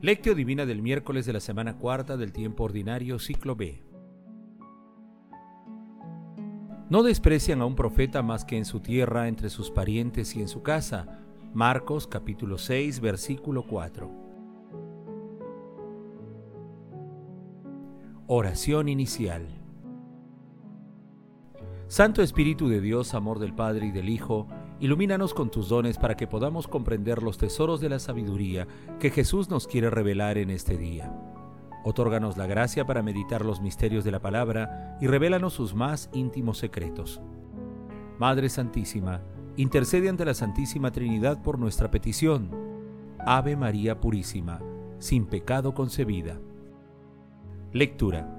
Lectio Divina del miércoles de la semana cuarta del tiempo ordinario, ciclo B. No desprecian a un profeta más que en su tierra, entre sus parientes y en su casa. Marcos capítulo 6, versículo 4. Oración inicial. Santo Espíritu de Dios, amor del Padre y del Hijo, ilumínanos con tus dones para que podamos comprender los tesoros de la sabiduría que Jesús nos quiere revelar en este día. Otórganos la gracia para meditar los misterios de la palabra y revélanos sus más íntimos secretos. Madre Santísima, intercede ante la Santísima Trinidad por nuestra petición. Ave María Purísima, sin pecado concebida. Lectura.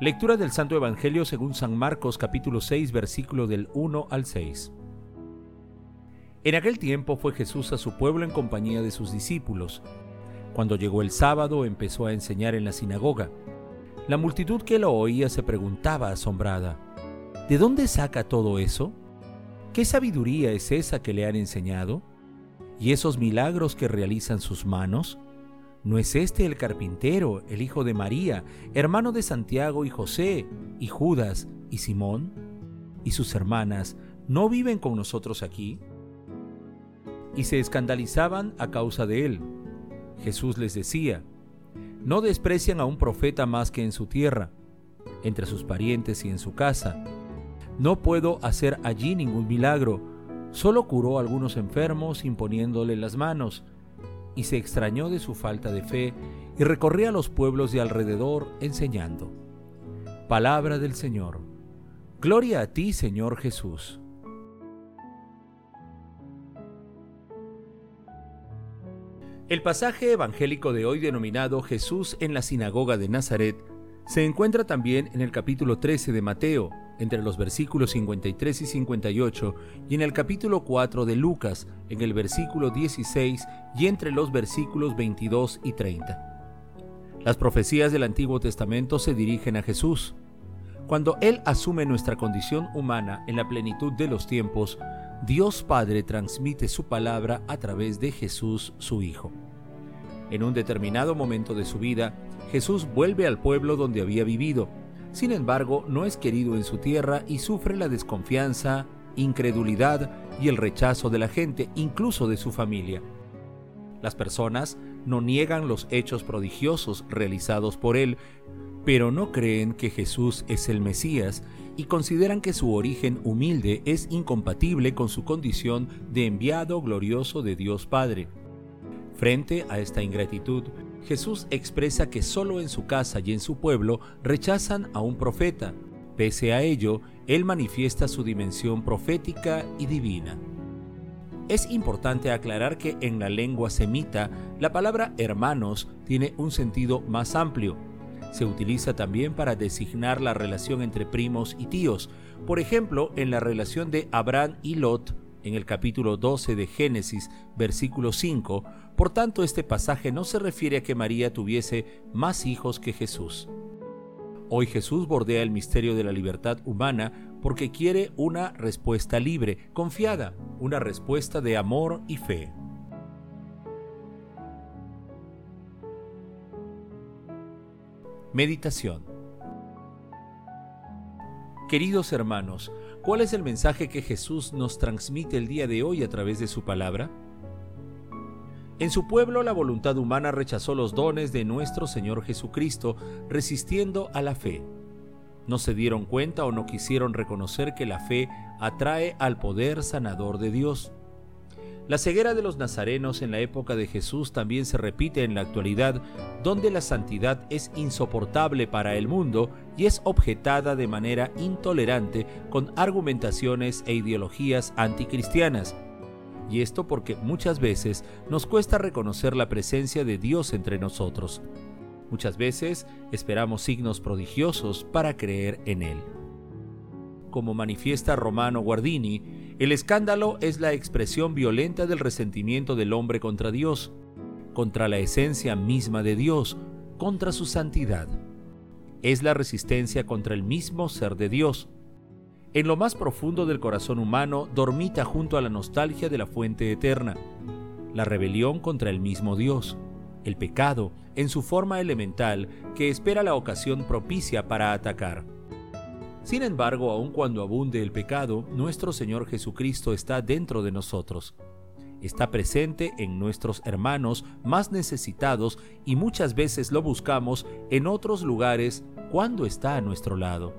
Lectura del Santo Evangelio según San Marcos capítulo 6 versículo del 1 al 6. En aquel tiempo fue Jesús a su pueblo en compañía de sus discípulos. Cuando llegó el sábado empezó a enseñar en la sinagoga. La multitud que lo oía se preguntaba asombrada, ¿de dónde saca todo eso? ¿Qué sabiduría es esa que le han enseñado? ¿Y esos milagros que realizan sus manos? ¿No es este el carpintero, el hijo de María, hermano de Santiago y José, y Judas y Simón? ¿Y sus hermanas no viven con nosotros aquí? Y se escandalizaban a causa de él. Jesús les decía, no desprecian a un profeta más que en su tierra, entre sus parientes y en su casa. No puedo hacer allí ningún milagro, solo curó a algunos enfermos imponiéndole las manos y se extrañó de su falta de fe y recorría los pueblos de alrededor enseñando. Palabra del Señor. Gloria a ti, Señor Jesús. El pasaje evangélico de hoy denominado Jesús en la sinagoga de Nazaret se encuentra también en el capítulo 13 de Mateo, entre los versículos 53 y 58, y en el capítulo 4 de Lucas, en el versículo 16 y entre los versículos 22 y 30. Las profecías del Antiguo Testamento se dirigen a Jesús. Cuando Él asume nuestra condición humana en la plenitud de los tiempos, Dios Padre transmite su palabra a través de Jesús su Hijo. En un determinado momento de su vida, Jesús vuelve al pueblo donde había vivido, sin embargo, no es querido en su tierra y sufre la desconfianza, incredulidad y el rechazo de la gente, incluso de su familia. Las personas no niegan los hechos prodigiosos realizados por él, pero no creen que Jesús es el Mesías y consideran que su origen humilde es incompatible con su condición de enviado glorioso de Dios Padre. Frente a esta ingratitud, Jesús expresa que solo en su casa y en su pueblo rechazan a un profeta. Pese a ello, Él manifiesta su dimensión profética y divina. Es importante aclarar que en la lengua semita la palabra hermanos tiene un sentido más amplio. Se utiliza también para designar la relación entre primos y tíos. Por ejemplo, en la relación de Abraham y Lot, en el capítulo 12 de Génesis, versículo 5, por tanto este pasaje no se refiere a que María tuviese más hijos que Jesús. Hoy Jesús bordea el misterio de la libertad humana porque quiere una respuesta libre, confiada, una respuesta de amor y fe. Meditación Queridos hermanos, ¿cuál es el mensaje que Jesús nos transmite el día de hoy a través de su palabra? En su pueblo la voluntad humana rechazó los dones de nuestro Señor Jesucristo, resistiendo a la fe. No se dieron cuenta o no quisieron reconocer que la fe atrae al poder sanador de Dios. La ceguera de los nazarenos en la época de Jesús también se repite en la actualidad, donde la santidad es insoportable para el mundo y es objetada de manera intolerante con argumentaciones e ideologías anticristianas. Y esto porque muchas veces nos cuesta reconocer la presencia de Dios entre nosotros. Muchas veces esperamos signos prodigiosos para creer en Él. Como manifiesta Romano Guardini, el escándalo es la expresión violenta del resentimiento del hombre contra Dios, contra la esencia misma de Dios, contra su santidad. Es la resistencia contra el mismo ser de Dios. En lo más profundo del corazón humano dormita junto a la nostalgia de la fuente eterna, la rebelión contra el mismo Dios. el pecado, en su forma elemental, que espera la ocasión propicia para atacar. Sin embargo, aun cuando abunde el pecado, nuestro Señor Jesucristo está dentro de nosotros. Está presente en nuestros hermanos más necesitados y muchas veces lo buscamos en otros lugares cuando está a nuestro lado.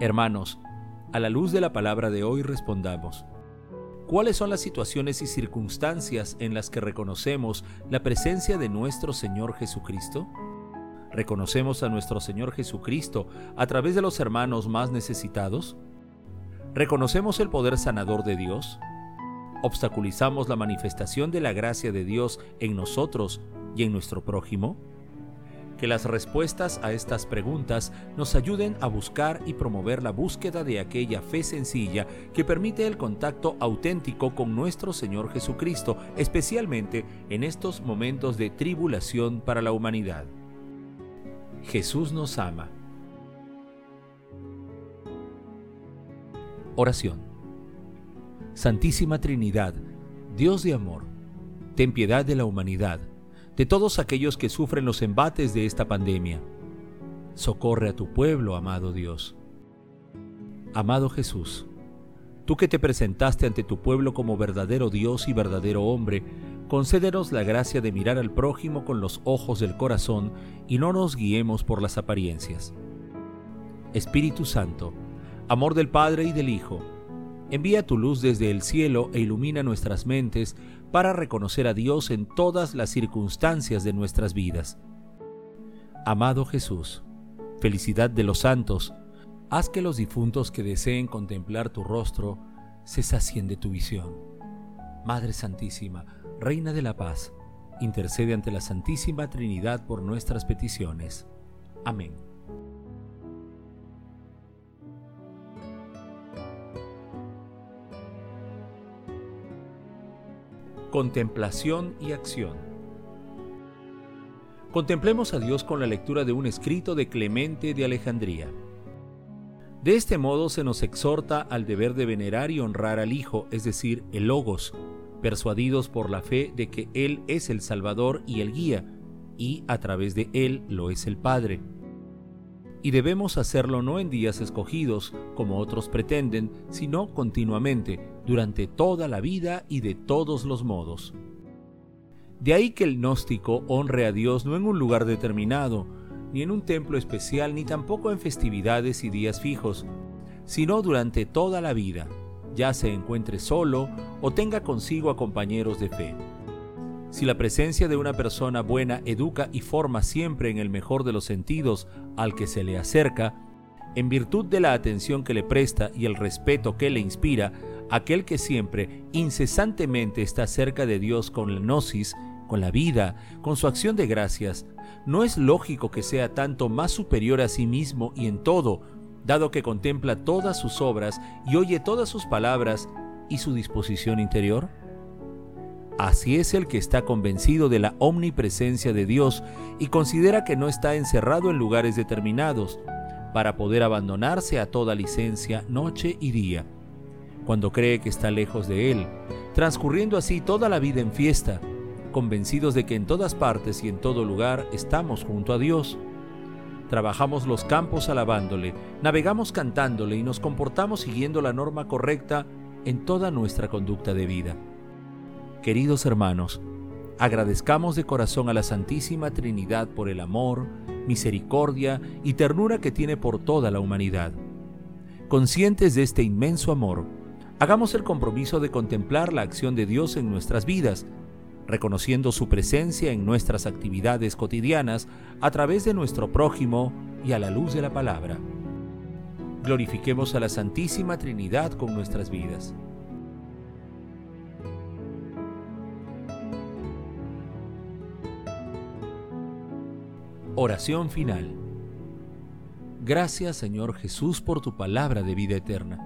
Hermanos, a la luz de la palabra de hoy respondamos. ¿Cuáles son las situaciones y circunstancias en las que reconocemos la presencia de nuestro Señor Jesucristo? ¿Reconocemos a nuestro Señor Jesucristo a través de los hermanos más necesitados? ¿Reconocemos el poder sanador de Dios? ¿Obstaculizamos la manifestación de la gracia de Dios en nosotros y en nuestro prójimo? Que las respuestas a estas preguntas nos ayuden a buscar y promover la búsqueda de aquella fe sencilla que permite el contacto auténtico con nuestro Señor Jesucristo, especialmente en estos momentos de tribulación para la humanidad. Jesús nos ama. Oración. Santísima Trinidad, Dios de amor, ten piedad de la humanidad de todos aquellos que sufren los embates de esta pandemia. Socorre a tu pueblo, amado Dios. Amado Jesús, tú que te presentaste ante tu pueblo como verdadero Dios y verdadero hombre, concédenos la gracia de mirar al prójimo con los ojos del corazón y no nos guiemos por las apariencias. Espíritu Santo, amor del Padre y del Hijo, Envía tu luz desde el cielo e ilumina nuestras mentes para reconocer a Dios en todas las circunstancias de nuestras vidas. Amado Jesús, felicidad de los santos, haz que los difuntos que deseen contemplar tu rostro se sacien de tu visión. Madre Santísima, Reina de la Paz, intercede ante la Santísima Trinidad por nuestras peticiones. Amén. Contemplación y acción. Contemplemos a Dios con la lectura de un escrito de Clemente de Alejandría. De este modo se nos exhorta al deber de venerar y honrar al Hijo, es decir, el Logos, persuadidos por la fe de que Él es el Salvador y el Guía, y a través de Él lo es el Padre y debemos hacerlo no en días escogidos, como otros pretenden, sino continuamente, durante toda la vida y de todos los modos. De ahí que el gnóstico honre a Dios no en un lugar determinado, ni en un templo especial, ni tampoco en festividades y días fijos, sino durante toda la vida, ya se encuentre solo o tenga consigo a compañeros de fe. Si la presencia de una persona buena educa y forma siempre en el mejor de los sentidos al que se le acerca, en virtud de la atención que le presta y el respeto que le inspira, aquel que siempre, incesantemente está cerca de Dios con la gnosis, con la vida, con su acción de gracias, no es lógico que sea tanto más superior a sí mismo y en todo, dado que contempla todas sus obras y oye todas sus palabras y su disposición interior? Así es el que está convencido de la omnipresencia de Dios y considera que no está encerrado en lugares determinados, para poder abandonarse a toda licencia noche y día, cuando cree que está lejos de Él, transcurriendo así toda la vida en fiesta, convencidos de que en todas partes y en todo lugar estamos junto a Dios. Trabajamos los campos alabándole, navegamos cantándole y nos comportamos siguiendo la norma correcta en toda nuestra conducta de vida. Queridos hermanos, agradezcamos de corazón a la Santísima Trinidad por el amor, misericordia y ternura que tiene por toda la humanidad. Conscientes de este inmenso amor, hagamos el compromiso de contemplar la acción de Dios en nuestras vidas, reconociendo su presencia en nuestras actividades cotidianas a través de nuestro prójimo y a la luz de la palabra. Glorifiquemos a la Santísima Trinidad con nuestras vidas. Oración final. Gracias Señor Jesús por tu palabra de vida eterna.